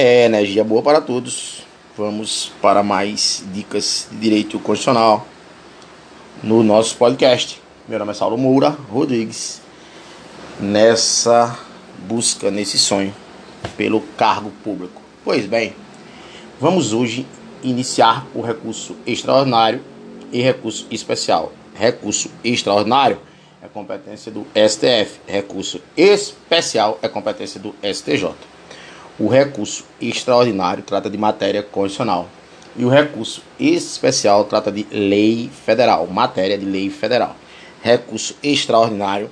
É energia boa para todos. Vamos para mais dicas de direito constitucional no nosso podcast. Meu nome é Saulo Moura Rodrigues. Nessa busca, nesse sonho pelo cargo público. Pois bem, vamos hoje iniciar o recurso extraordinário e recurso especial. Recurso extraordinário é competência do STF, recurso especial é competência do STJ. O recurso extraordinário trata de matéria constitucional e o recurso especial trata de lei federal, matéria de lei federal. Recurso extraordinário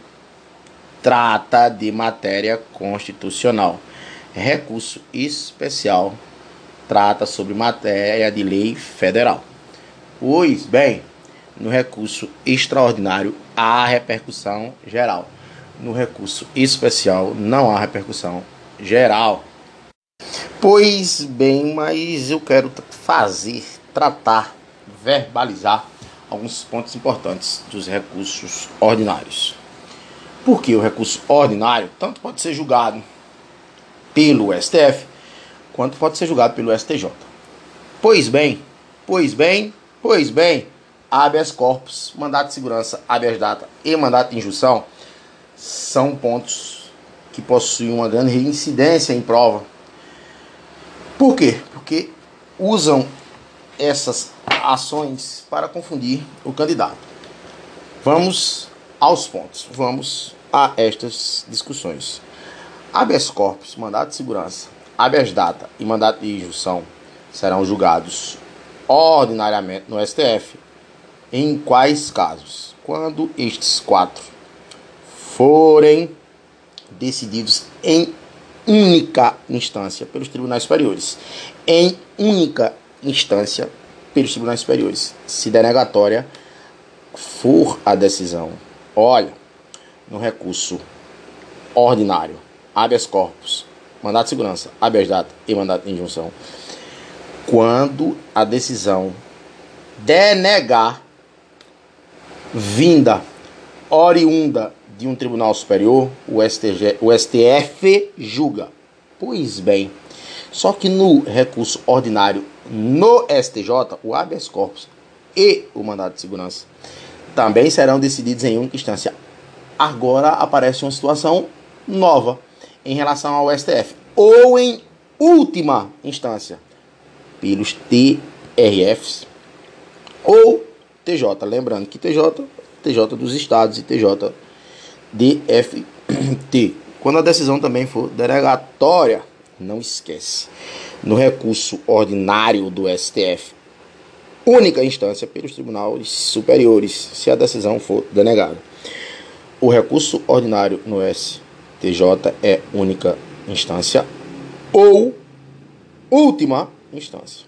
trata de matéria constitucional. Recurso especial trata sobre matéria de lei federal. Pois bem, no recurso extraordinário há repercussão geral. No recurso especial não há repercussão geral. Pois bem, mas eu quero fazer, tratar, verbalizar alguns pontos importantes dos recursos ordinários. Porque o recurso ordinário tanto pode ser julgado pelo STF quanto pode ser julgado pelo STJ. Pois bem, pois bem, pois bem, habeas corpus, mandato de segurança, habeas data e mandato de injunção são pontos que possuem uma grande reincidência em prova por quê? Porque usam essas ações para confundir o candidato. Vamos aos pontos, vamos a estas discussões. Habeas corpus, mandato de segurança, habeas data e mandato de injunção serão julgados ordinariamente no STF. Em quais casos? Quando estes quatro forem decididos em única instância pelos tribunais superiores. Em única instância pelos tribunais superiores. Se denegatória for a decisão. Olha, no recurso ordinário, habeas corpus, mandato de segurança, habeas data e mandato de injunção, quando a decisão denegar vinda oriunda de um tribunal superior, o, STG, o STF julga. Pois bem, só que no recurso ordinário no STJ, o habeas corpus e o mandado de segurança também serão decididos em única instância. Agora aparece uma situação nova em relação ao STF, ou em última instância, pelos TRFs ou TJ. Lembrando que TJ, TJ dos estados e TJ DFT. Quando a decisão também for denegatória, não esquece. No recurso ordinário do STF, única instância pelos tribunais superiores, se a decisão for denegada. O recurso ordinário no STJ é única instância ou última instância.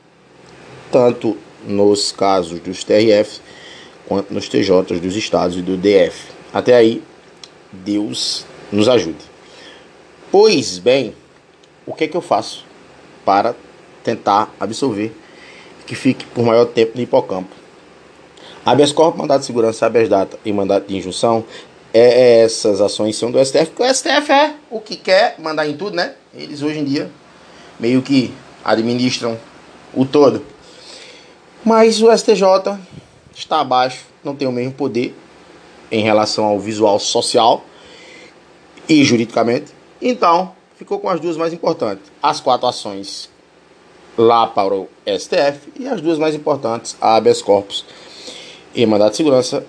Tanto nos casos dos TRF quanto nos TJs dos estados e do DF. Até aí Deus nos ajude. Pois bem, o que é que eu faço para tentar absorver que fique por maior tempo no hipocampo? Habeas corpus, mandato de segurança, habeas data e mandato de injunção é, essas ações são do STF, porque o STF é o que quer mandar em tudo, né? Eles hoje em dia meio que administram o todo. Mas o STJ está abaixo, não tem o mesmo poder em relação ao visual social e juridicamente. Então, ficou com as duas mais importantes. As quatro ações lá para o STF e as duas mais importantes, a habeas corpus e mandato de segurança,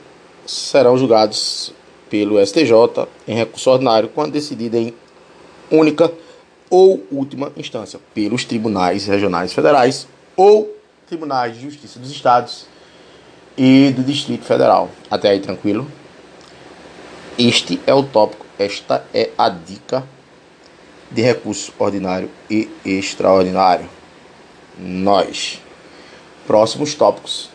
serão julgados pelo STJ em recurso ordinário quando decidida em única ou última instância pelos tribunais regionais federais ou tribunais de justiça dos estados e do Distrito Federal. Até aí tranquilo? Este é o tópico, esta é a dica de recurso ordinário e extraordinário. Nós. Próximos tópicos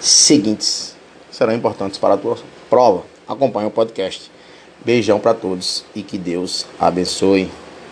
seguintes serão importantes para a tua prova. Acompanhe o podcast. Beijão para todos e que Deus abençoe.